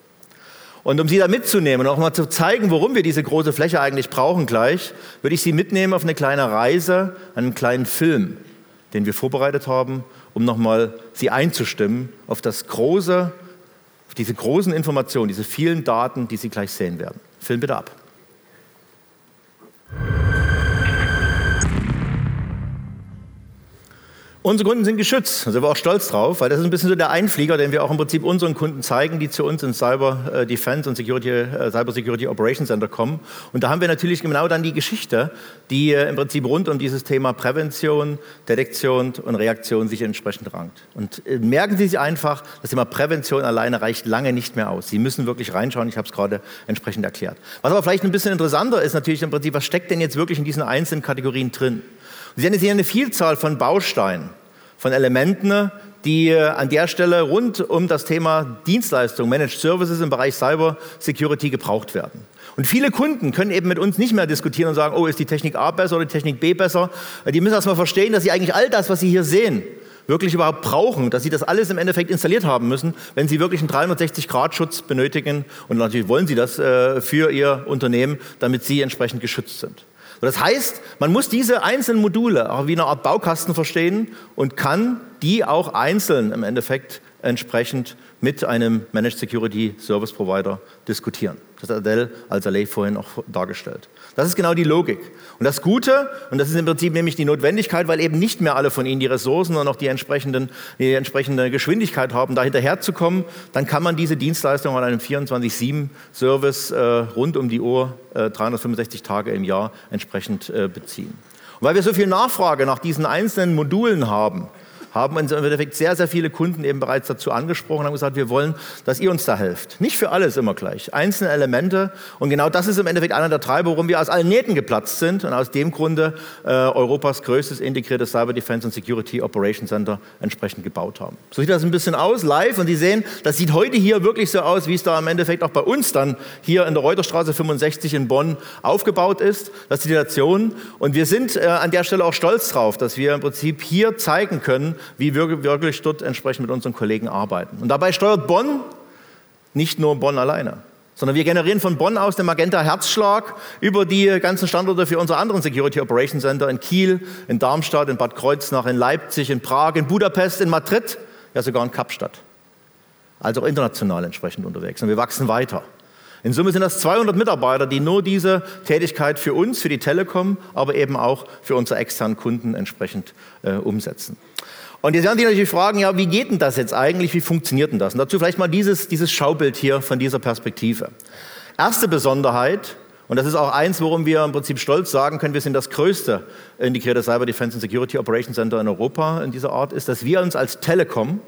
Und um Sie da mitzunehmen und auch mal zu zeigen, warum wir diese große Fläche eigentlich brauchen gleich, würde ich Sie mitnehmen auf eine kleine Reise, einen kleinen Film, den wir vorbereitet haben, um nochmal Sie einzustimmen auf das große, auf diese großen Informationen, diese vielen Daten, die Sie gleich sehen werden. Film bitte ab. Unsere Kunden sind geschützt, da sind wir auch stolz drauf, weil das ist ein bisschen so der Einflieger, den wir auch im Prinzip unseren Kunden zeigen, die zu uns ins Cyber äh, Defense und Security, äh, Cyber Security Operations Center kommen. Und da haben wir natürlich genau dann die Geschichte, die äh, im Prinzip rund um dieses Thema Prävention, Detektion und Reaktion sich entsprechend rankt. Und merken Sie sich einfach, das Thema Prävention alleine reicht lange nicht mehr aus. Sie müssen wirklich reinschauen, ich habe es gerade entsprechend erklärt. Was aber vielleicht ein bisschen interessanter ist natürlich im Prinzip, was steckt denn jetzt wirklich in diesen einzelnen Kategorien drin? Sie hier eine Vielzahl von Bausteinen, von Elementen, die äh, an der Stelle rund um das Thema Dienstleistung, Managed Services im Bereich Cyber Security gebraucht werden. Und viele Kunden können eben mit uns nicht mehr diskutieren und sagen, oh, ist die Technik A besser oder die Technik B besser. Die müssen erstmal verstehen, dass sie eigentlich all das, was sie hier sehen, wirklich überhaupt brauchen, dass sie das alles im Endeffekt installiert haben müssen, wenn sie wirklich einen 360-Grad-Schutz benötigen. Und natürlich wollen sie das äh, für ihr Unternehmen, damit sie entsprechend geschützt sind. Das heißt, man muss diese einzelnen Module auch wie eine Art Baukasten verstehen und kann die auch einzeln im Endeffekt entsprechend mit einem Managed Security Service Provider diskutieren. Das hat Adele als Allee vorhin auch dargestellt. Das ist genau die Logik. Und das Gute, und das ist im Prinzip nämlich die Notwendigkeit, weil eben nicht mehr alle von Ihnen die Ressourcen und auch die, entsprechenden, die entsprechende Geschwindigkeit haben, da hinterherzukommen, dann kann man diese Dienstleistung an einem 24-7-Service äh, rund um die Uhr, äh, 365 Tage im Jahr entsprechend äh, beziehen. Und weil wir so viel Nachfrage nach diesen einzelnen Modulen haben, haben uns im Endeffekt sehr, sehr viele Kunden eben bereits dazu angesprochen und haben gesagt, wir wollen, dass ihr uns da helft. Nicht für alles immer gleich, einzelne Elemente. Und genau das ist im Endeffekt einer der Treiber, warum wir aus allen Nähten geplatzt sind und aus dem Grunde äh, Europas größtes integriertes Cyber Defense und Security Operation Center entsprechend gebaut haben. So sieht das ein bisschen aus, live. Und Sie sehen, das sieht heute hier wirklich so aus, wie es da im Endeffekt auch bei uns dann hier in der Reuterstraße 65 in Bonn aufgebaut ist. Das ist die Situation. Und wir sind äh, an der Stelle auch stolz drauf, dass wir im Prinzip hier zeigen können, wie wir wirklich dort entsprechend mit unseren Kollegen arbeiten. Und dabei steuert Bonn nicht nur Bonn alleine, sondern wir generieren von Bonn aus den Magenta Herzschlag über die ganzen Standorte für unsere anderen Security Operations Center in Kiel, in Darmstadt, in Bad Kreuznach, in Leipzig, in Prag, in Budapest, in Madrid, ja sogar in Kapstadt. Also auch international entsprechend unterwegs. Und wir wachsen weiter. In Summe sind das 200 Mitarbeiter, die nur diese Tätigkeit für uns, für die Telekom, aber eben auch für unsere externen Kunden entsprechend äh, umsetzen. Und jetzt werden Sie natürlich fragen, ja, wie geht denn das jetzt eigentlich? Wie funktioniert denn das? Und dazu vielleicht mal dieses, dieses Schaubild hier von dieser Perspektive. Erste Besonderheit, und das ist auch eins, worum wir im Prinzip stolz sagen können, wir sind das größte integrierte Cyber Defense and Security Operations Center in Europa in dieser Art, ist, dass wir uns als Telekom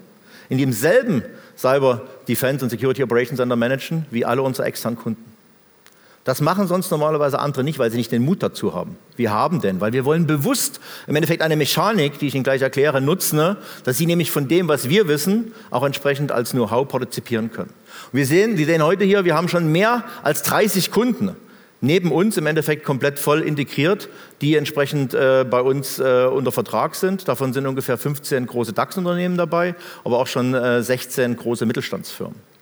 in demselben Cyber Defense and Security Operations Center managen wie alle unsere externen Kunden. Das machen sonst normalerweise andere nicht, weil sie nicht den Mut dazu haben. Wir haben denn, weil wir wollen bewusst im Endeffekt eine Mechanik, die ich Ihnen gleich erkläre, nutzen, dass Sie nämlich von dem, was wir wissen, auch entsprechend als Know-how partizipieren können. Und wir sehen, Sie sehen heute hier, wir haben schon mehr als 30 Kunden neben uns im Endeffekt komplett voll integriert, die entsprechend äh, bei uns äh, unter Vertrag sind. Davon sind ungefähr 15 große DAX-Unternehmen dabei, aber auch schon äh, 16 große Mittelstandsfirmen.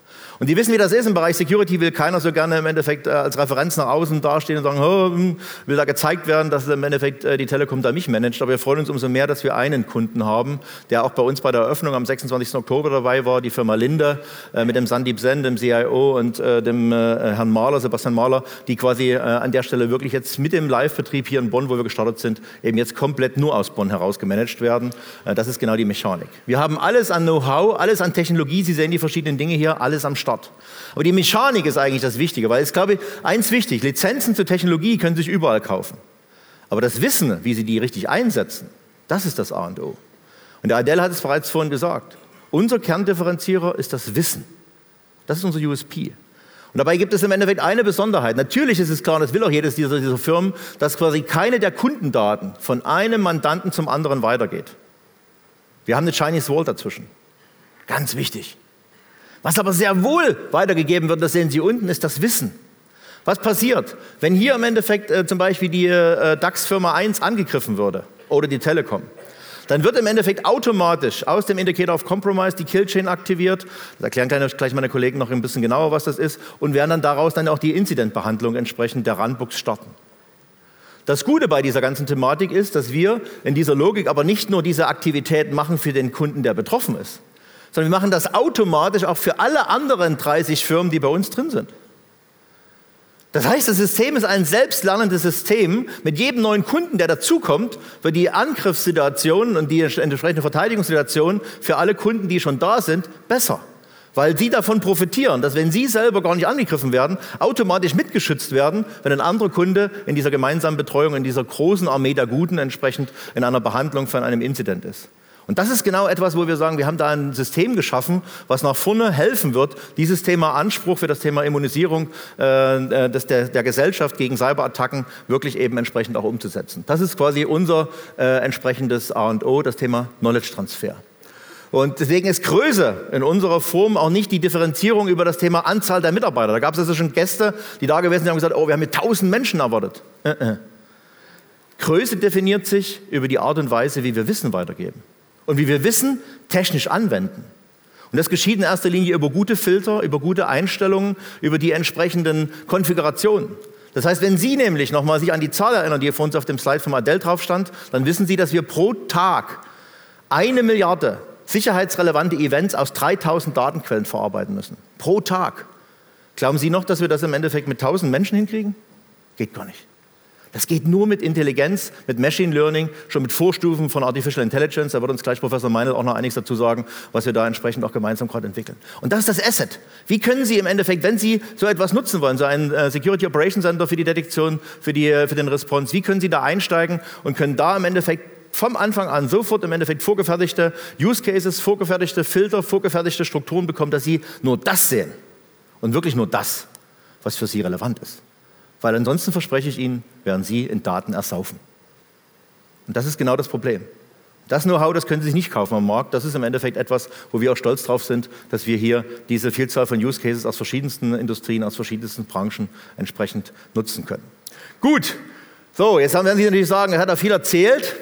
Und die wissen, wie das ist. Im Bereich Security will keiner so gerne im Endeffekt äh, als Referenz nach außen dastehen und sagen, oh, will da gezeigt werden, dass im Endeffekt äh, die Telekom da mich managt. Aber wir freuen uns umso mehr, dass wir einen Kunden haben, der auch bei uns bei der Eröffnung am 26. Oktober dabei war, die Firma Linde äh, mit dem Sandeep Sen, dem CIO und dem Herrn Mahler, Sebastian Mahler, die quasi an der Stelle wirklich jetzt mit dem Live-Betrieb hier in Bonn, wo wir gestartet sind, eben jetzt komplett nur aus Bonn heraus gemanagt werden. Das ist genau die Mechanik. Wir haben alles an Know-how, alles an Technologie. Sie sehen die verschiedenen Dinge hier, alles am Start. Start. Aber die Mechanik ist eigentlich das Wichtige, weil es glaube ich eins wichtig, Lizenzen zur Technologie können sich überall kaufen. Aber das Wissen, wie sie die richtig einsetzen, das ist das A und O. Und der Adele hat es bereits vorhin gesagt. Unser Kerndifferenzierer ist das Wissen. Das ist unser USP. Und dabei gibt es im Endeffekt eine Besonderheit. Natürlich ist es klar, und das will auch jedes dieser, dieser Firmen, dass quasi keine der Kundendaten von einem Mandanten zum anderen weitergeht. Wir haben eine Chinese Wall dazwischen. Ganz wichtig. Was aber sehr wohl weitergegeben wird, das sehen Sie unten, ist das Wissen. Was passiert, wenn hier im Endeffekt äh, zum Beispiel die äh, DAX-Firma 1 angegriffen würde oder die Telekom? Dann wird im Endeffekt automatisch aus dem Indicator of Compromise die Killchain aktiviert. Das erklären gleich meine Kollegen noch ein bisschen genauer, was das ist. Und werden dann daraus dann auch die Incidentbehandlung entsprechend der Runbooks starten. Das Gute bei dieser ganzen Thematik ist, dass wir in dieser Logik aber nicht nur diese Aktivität machen für den Kunden, der betroffen ist, sondern wir machen das automatisch auch für alle anderen 30 Firmen, die bei uns drin sind. Das heißt, das System ist ein selbstlernendes System. Mit jedem neuen Kunden, der dazukommt, wird die Angriffssituation und die entsprechende Verteidigungssituation für alle Kunden, die schon da sind, besser. Weil sie davon profitieren, dass wenn sie selber gar nicht angegriffen werden, automatisch mitgeschützt werden, wenn ein anderer Kunde in dieser gemeinsamen Betreuung, in dieser großen Armee der Guten entsprechend in einer Behandlung von einem Inzident ist. Und das ist genau etwas, wo wir sagen, wir haben da ein System geschaffen, was nach vorne helfen wird, dieses Thema Anspruch für das Thema Immunisierung äh, des, der, der Gesellschaft gegen Cyberattacken wirklich eben entsprechend auch umzusetzen. Das ist quasi unser äh, entsprechendes A und O, das Thema Knowledge Transfer. Und deswegen ist Größe in unserer Form auch nicht die Differenzierung über das Thema Anzahl der Mitarbeiter. Da gab es also schon Gäste, die da gewesen sind, die haben gesagt, oh, wir haben mit 1000 Menschen erwartet. Äh, äh. Größe definiert sich über die Art und Weise, wie wir Wissen weitergeben und wie wir Wissen technisch anwenden. Und das geschieht in erster Linie über gute Filter, über gute Einstellungen, über die entsprechenden Konfigurationen. Das heißt, wenn Sie nämlich nochmal sich an die Zahl erinnern, die vor uns auf dem Slide vom Adele drauf stand, dann wissen Sie, dass wir pro Tag eine Milliarde sicherheitsrelevante Events aus 3000 Datenquellen verarbeiten müssen. Pro Tag. Glauben Sie noch, dass wir das im Endeffekt mit 1000 Menschen hinkriegen? Geht gar nicht. Das geht nur mit Intelligenz, mit Machine Learning, schon mit Vorstufen von Artificial Intelligence. Da wird uns gleich Professor Meinl auch noch einiges dazu sagen, was wir da entsprechend auch gemeinsam gerade entwickeln. Und das ist das Asset. Wie können Sie im Endeffekt, wenn Sie so etwas nutzen wollen, so ein äh, Security Operations Center für die Detektion, für, die, äh, für den Response, wie können Sie da einsteigen und können da im Endeffekt vom Anfang an sofort im Endeffekt vorgefertigte Use Cases, vorgefertigte Filter, vorgefertigte Strukturen bekommen, dass Sie nur das sehen und wirklich nur das, was für Sie relevant ist. Weil ansonsten verspreche ich Ihnen, werden Sie in Daten ersaufen. Und das ist genau das Problem. Das Know-how, das können Sie sich nicht kaufen am Markt. Das ist im Endeffekt etwas, wo wir auch stolz drauf sind, dass wir hier diese Vielzahl von Use Cases aus verschiedensten Industrien, aus verschiedensten Branchen entsprechend nutzen können. Gut, so, jetzt werden Sie natürlich sagen, er hat da viel erzählt.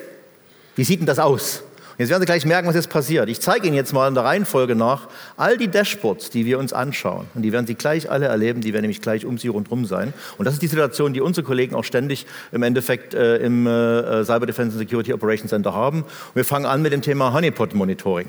Wie sieht denn das aus? Jetzt werden Sie gleich merken, was jetzt passiert. Ich zeige Ihnen jetzt mal in der Reihenfolge nach all die Dashboards, die wir uns anschauen. Und die werden Sie gleich alle erleben, die werden nämlich gleich um Sie rundherum sein. Und das ist die Situation, die unsere Kollegen auch ständig im Endeffekt äh, im äh, Cyber Defense and Security Operations Center haben. Und wir fangen an mit dem Thema Honeypot Monitoring.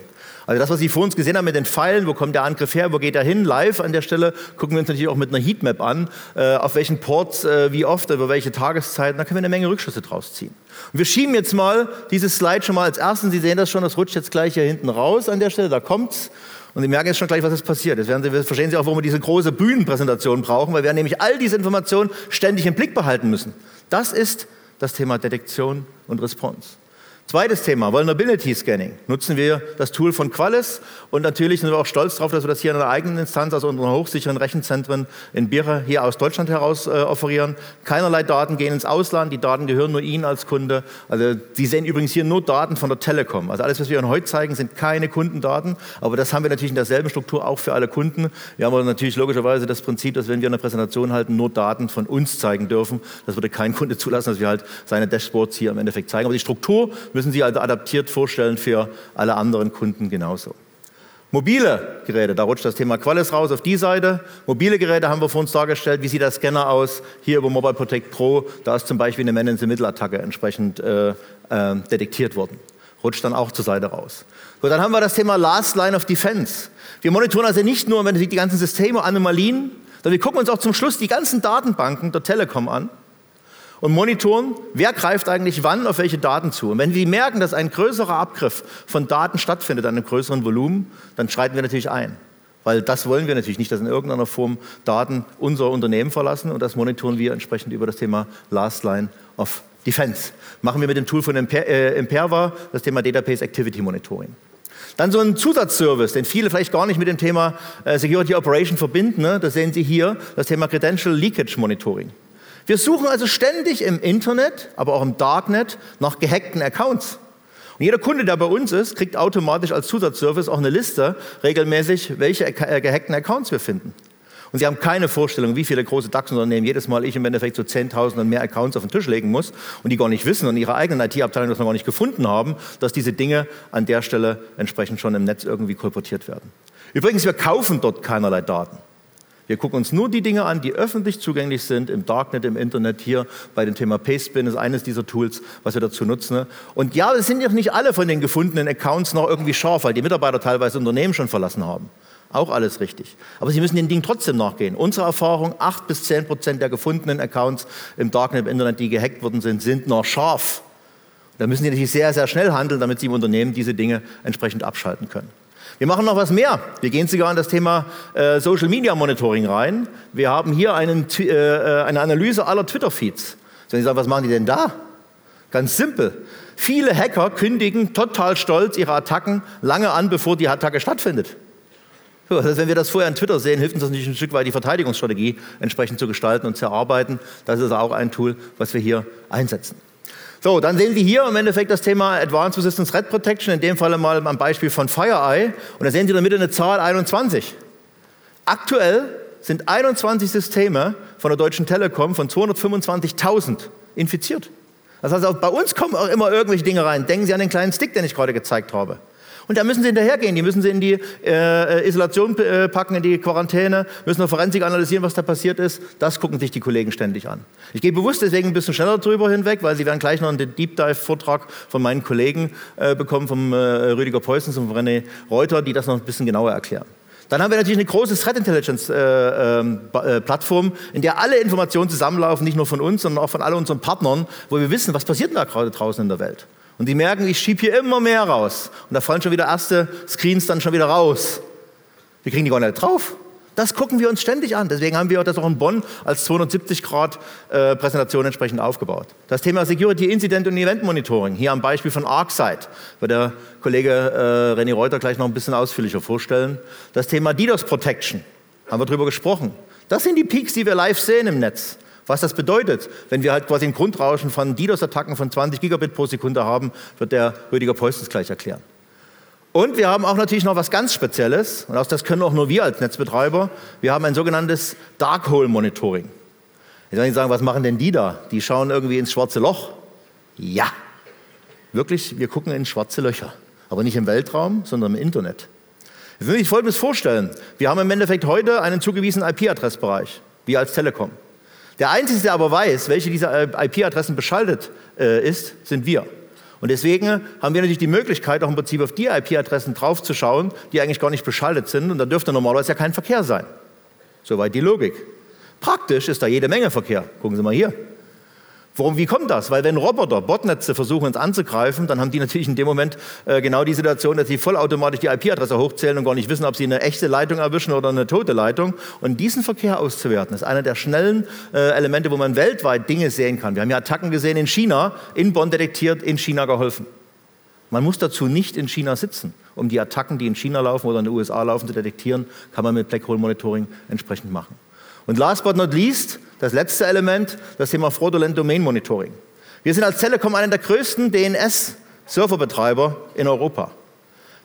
Also das, was Sie vor uns gesehen haben mit den Pfeilen, wo kommt der Angriff her, wo geht er hin, live an der Stelle, gucken wir uns natürlich auch mit einer Heatmap an, äh, auf welchen Ports, äh, wie oft, über welche Tageszeiten, da können wir eine Menge Rückschlüsse draus ziehen. Und wir schieben jetzt mal dieses Slide schon mal als ersten, Sie sehen das schon, das rutscht jetzt gleich hier hinten raus an der Stelle, da kommt's. Und Sie merken jetzt schon gleich, was ist passiert. Jetzt werden Sie, verstehen Sie auch, warum wir diese große Bühnenpräsentation brauchen, weil wir nämlich all diese Informationen ständig im Blick behalten müssen. Das ist das Thema Detektion und Response. Zweites Thema, Vulnerability Scanning. Nutzen wir das Tool von Qualys und natürlich sind wir auch stolz darauf, dass wir das hier in einer eigenen Instanz aus unseren hochsicheren Rechenzentren in Bira hier aus Deutschland heraus äh, offerieren. Keinerlei Daten gehen ins Ausland, die Daten gehören nur Ihnen als Kunde. Also Sie sehen übrigens hier nur Daten von der Telekom. Also alles, was wir Ihnen heute zeigen, sind keine Kundendaten, aber das haben wir natürlich in derselben Struktur auch für alle Kunden. Wir haben aber natürlich logischerweise das Prinzip, dass wenn wir eine Präsentation halten, nur Daten von uns zeigen dürfen. Das würde kein Kunde zulassen, dass wir halt seine Dashboards hier im Endeffekt zeigen. Aber die Struktur müssen Sie also adaptiert vorstellen für alle anderen Kunden genauso. Mobile Geräte, da rutscht das Thema Qualis raus auf die Seite. Mobile Geräte haben wir vor uns dargestellt. Wie sieht der Scanner aus? Hier über Mobile Protect Pro, da ist zum Beispiel eine Man-in-the-Middle-Attacke entsprechend äh, äh, detektiert worden. Rutscht dann auch zur Seite raus. So, dann haben wir das Thema Last Line of Defense. Wir monitoren also nicht nur, wenn die ganzen Systeme, Anomalien, sondern wir gucken uns auch zum Schluss die ganzen Datenbanken der Telekom an und monitoren, wer greift eigentlich wann auf welche Daten zu. Und wenn wir merken, dass ein größerer Abgriff von Daten stattfindet an einem größeren Volumen, dann schreiten wir natürlich ein. Weil das wollen wir natürlich nicht, dass in irgendeiner Form Daten unser Unternehmen verlassen und das monitoren wir entsprechend über das Thema Last Line of Defense. Machen wir mit dem Tool von Imper äh, Imperva das Thema Database Activity Monitoring. Dann so ein Zusatzservice, den viele vielleicht gar nicht mit dem Thema äh, Security Operation verbinden. Ne? Das sehen Sie hier, das Thema Credential Leakage Monitoring. Wir suchen also ständig im Internet, aber auch im Darknet nach gehackten Accounts. Und jeder Kunde, der bei uns ist, kriegt automatisch als Zusatzservice auch eine Liste regelmäßig, welche äh, gehackten Accounts wir finden. Und Sie haben keine Vorstellung, wie viele große DAX-Unternehmen jedes Mal ich im Endeffekt so 10.000 und mehr Accounts auf den Tisch legen muss und die gar nicht wissen und ihre eigenen IT-Abteilung das noch gar nicht gefunden haben, dass diese Dinge an der Stelle entsprechend schon im Netz irgendwie kolportiert werden. Übrigens, wir kaufen dort keinerlei Daten. Wir gucken uns nur die Dinge an, die öffentlich zugänglich sind, im Darknet, im Internet. Hier bei dem Thema Pastebin ist eines dieser Tools, was wir dazu nutzen. Und ja, es sind ja nicht alle von den gefundenen Accounts noch irgendwie scharf, weil die Mitarbeiter teilweise Unternehmen schon verlassen haben. Auch alles richtig. Aber Sie müssen den Dingen trotzdem nachgehen. Unsere Erfahrung, 8 bis 10 Prozent der gefundenen Accounts im Darknet, im Internet, die gehackt worden sind, sind noch scharf. Da müssen Sie natürlich sehr, sehr schnell handeln, damit Sie im Unternehmen diese Dinge entsprechend abschalten können. Wir machen noch was mehr. Wir gehen sogar in das Thema äh, Social Media Monitoring rein. Wir haben hier einen, äh, eine Analyse aller Twitter-Feeds. Wenn Sie sagen, was machen die denn da? Ganz simpel. Viele Hacker kündigen total stolz ihre Attacken lange an, bevor die Attacke stattfindet. Heißt, wenn wir das vorher an Twitter sehen, hilft uns das natürlich ein Stück weit, die Verteidigungsstrategie entsprechend zu gestalten und zu erarbeiten. Das ist auch ein Tool, was wir hier einsetzen. So, dann sehen Sie hier im Endeffekt das Thema Advanced Resistance Threat Protection, in dem Fall mal am Beispiel von FireEye. Und da sehen Sie in der Mitte eine Zahl 21. Aktuell sind 21 Systeme von der Deutschen Telekom von 225.000 infiziert. Das heißt, auch bei uns kommen auch immer irgendwelche Dinge rein. Denken Sie an den kleinen Stick, den ich gerade gezeigt habe. Und da müssen Sie hinterhergehen. Die müssen Sie in die äh, Isolation äh, packen, in die Quarantäne, müssen eine Forensik analysieren, was da passiert ist. Das gucken sich die Kollegen ständig an. Ich gehe bewusst deswegen ein bisschen schneller drüber hinweg, weil Sie werden gleich noch einen Deep Dive-Vortrag von meinen Kollegen äh, bekommen, vom äh, Rüdiger Peusens und von René Reuter, die das noch ein bisschen genauer erklären. Dann haben wir natürlich eine große Threat Intelligence äh, ähm, äh, Plattform, in der alle Informationen zusammenlaufen, nicht nur von uns, sondern auch von all unseren Partnern, wo wir wissen, was passiert da gerade draußen in der Welt. Und die merken, ich schiebe hier immer mehr raus. Und da fallen schon wieder erste Screens dann schon wieder raus. Wir kriegen die gar nicht drauf. Das gucken wir uns ständig an. Deswegen haben wir das auch in Bonn als 270 Grad äh, Präsentation entsprechend aufgebaut. Das Thema Security Incident und Event Monitoring, hier am Beispiel von ArcSight, wird der Kollege äh, René Reuter gleich noch ein bisschen ausführlicher vorstellen. Das Thema DDoS Protection, haben wir darüber gesprochen. Das sind die Peaks, die wir live sehen im Netz. Was das bedeutet, wenn wir halt quasi ein Grundrauschen von DDoS-Attacken von 20 Gigabit pro Sekunde haben, wird der Rüdiger Peustens gleich erklären. Und wir haben auch natürlich noch was ganz Spezielles, und das können auch nur wir als Netzbetreiber. Wir haben ein sogenanntes Dark-Hole Monitoring. Jetzt werden Sie sagen, was machen denn die da? Die schauen irgendwie ins schwarze Loch. Ja, wirklich, wir gucken in schwarze Löcher. Aber nicht im Weltraum, sondern im Internet. Jetzt will ich Folgendes vorstellen. Wir haben im Endeffekt heute einen zugewiesenen IP-Adressbereich, wir als Telekom. Der Einzige, der aber weiß, welche dieser IP-Adressen beschaltet äh, ist, sind wir. Und deswegen haben wir natürlich die Möglichkeit, auch im Prinzip auf die IP-Adressen draufzuschauen, die eigentlich gar nicht beschaltet sind. Und da dürfte normalerweise ja kein Verkehr sein. Soweit die Logik. Praktisch ist da jede Menge Verkehr. Gucken Sie mal hier. Warum, wie kommt das? Weil wenn Roboter Botnetze versuchen, uns anzugreifen, dann haben die natürlich in dem Moment äh, genau die Situation, dass sie vollautomatisch die IP-Adresse hochzählen und gar nicht wissen, ob sie eine echte Leitung erwischen oder eine tote Leitung. Und diesen Verkehr auszuwerten, ist einer der schnellen äh, Elemente, wo man weltweit Dinge sehen kann. Wir haben ja Attacken gesehen in China, in Bonn detektiert, in China geholfen. Man muss dazu nicht in China sitzen. Um die Attacken, die in China laufen oder in den USA laufen, zu detektieren, kann man mit Black Hole Monitoring entsprechend machen. Und last but not least, das letzte Element, das Thema Fraudulent Domain Monitoring. Wir sind als Telekom einer der größten DNS-Serverbetreiber in Europa.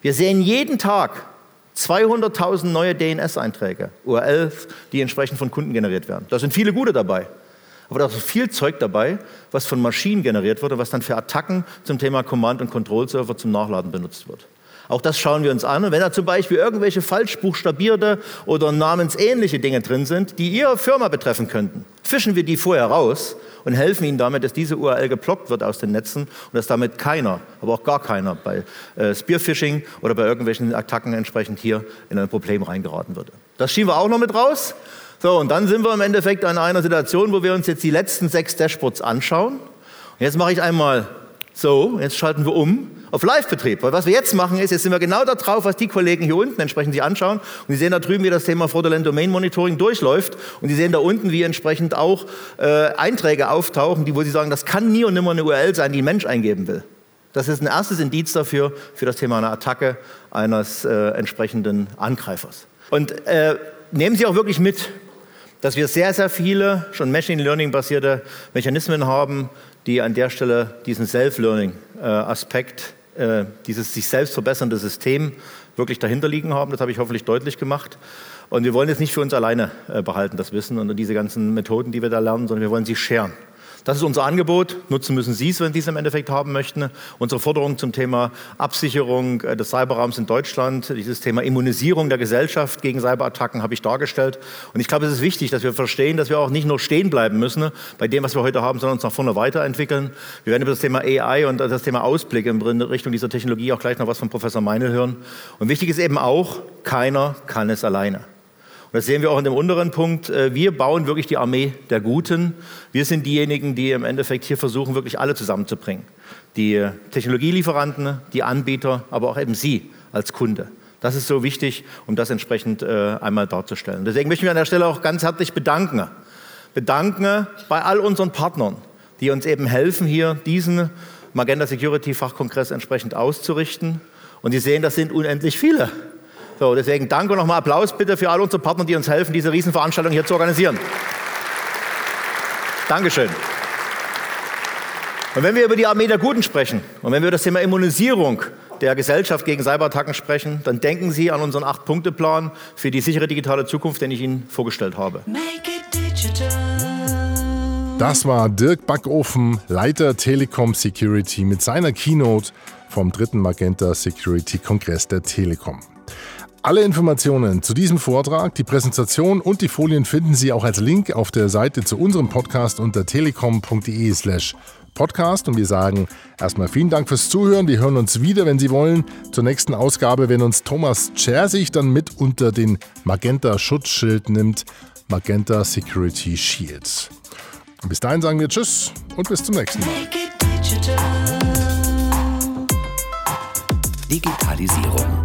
Wir sehen jeden Tag 200.000 neue DNS-Einträge, URLs, die entsprechend von Kunden generiert werden. Da sind viele gute dabei. Aber da ist viel Zeug dabei, was von Maschinen generiert wird und was dann für Attacken zum Thema Command- und Control-Server zum Nachladen benutzt wird. Auch das schauen wir uns an. Und wenn da zum Beispiel irgendwelche falsch buchstabierte oder namensähnliche Dinge drin sind, die Ihre Firma betreffen könnten, fischen wir die vorher raus und helfen Ihnen damit, dass diese URL geblockt wird aus den Netzen und dass damit keiner, aber auch gar keiner bei äh, Spearphishing oder bei irgendwelchen Attacken entsprechend hier in ein Problem reingeraten würde. Das schieben wir auch noch mit raus. So, und dann sind wir im Endeffekt an einer Situation, wo wir uns jetzt die letzten sechs Dashboards anschauen. Und jetzt mache ich einmal so, jetzt schalten wir um auf Live-Betrieb. Weil was wir jetzt machen ist, jetzt sind wir genau da drauf, was die Kollegen hier unten entsprechend sich anschauen. Und Sie sehen da drüben, wie das Thema Fraudulent Domain Monitoring durchläuft. Und Sie sehen da unten, wie entsprechend auch äh, Einträge auftauchen, die, wo Sie sagen, das kann nie und nimmer eine URL sein, die ein Mensch eingeben will. Das ist ein erstes Indiz dafür, für das Thema einer Attacke eines äh, entsprechenden Angreifers. Und äh, nehmen Sie auch wirklich mit, dass wir sehr, sehr viele schon Machine Learning basierte Mechanismen haben, die an der Stelle diesen Self-Learning-Aspekt, äh, dieses sich selbst verbessernde System wirklich dahinter liegen haben. Das habe ich hoffentlich deutlich gemacht. Und wir wollen es nicht für uns alleine äh, behalten, das Wissen und diese ganzen Methoden, die wir da lernen, sondern wir wollen sie scheren. Das ist unser Angebot. Nutzen müssen Sie es, wenn Sie es im Endeffekt haben möchten. Unsere Forderung zum Thema Absicherung äh, des Cyberraums in Deutschland, dieses Thema Immunisierung der Gesellschaft gegen Cyberattacken habe ich dargestellt. Und ich glaube, es ist wichtig, dass wir verstehen, dass wir auch nicht nur stehen bleiben müssen bei dem, was wir heute haben, sondern uns nach vorne weiterentwickeln. Wir werden über das Thema AI und das Thema Ausblick in Richtung dieser Technologie auch gleich noch was von Professor Meinl hören. Und wichtig ist eben auch, keiner kann es alleine. Das sehen wir auch in dem unteren Punkt. Äh, wir bauen wirklich die Armee der Guten. Wir sind diejenigen, die im Endeffekt hier versuchen, wirklich alle zusammenzubringen. Die Technologielieferanten, die Anbieter, aber auch eben Sie als Kunde. Das ist so wichtig, um das entsprechend äh, einmal darzustellen. Deswegen möchten wir an der Stelle auch ganz herzlich bedanken. Bedanken bei all unseren Partnern, die uns eben helfen, hier diesen Magenta Security Fachkongress entsprechend auszurichten. Und Sie sehen, das sind unendlich viele. So, deswegen danke und nochmal Applaus bitte für all unsere Partner, die uns helfen, diese Riesenveranstaltung hier zu organisieren. Dankeschön. Und wenn wir über die Armee der Guten sprechen und wenn wir über das Thema Immunisierung der Gesellschaft gegen Cyberattacken sprechen, dann denken Sie an unseren Acht-Punkte-Plan für die sichere digitale Zukunft, den ich Ihnen vorgestellt habe. Make it digital. Das war Dirk Backofen, Leiter Telekom Security mit seiner Keynote vom dritten Magenta Security Kongress der Telekom. Alle Informationen zu diesem Vortrag, die Präsentation und die Folien finden Sie auch als Link auf der Seite zu unserem Podcast unter telekom.de/slash Podcast. Und wir sagen erstmal vielen Dank fürs Zuhören. Wir hören uns wieder, wenn Sie wollen, zur nächsten Ausgabe, wenn uns Thomas Chersig dann mit unter den Magenta Schutzschild nimmt. Magenta Security Shields. Und bis dahin sagen wir Tschüss und bis zum nächsten Mal. Digitalisierung.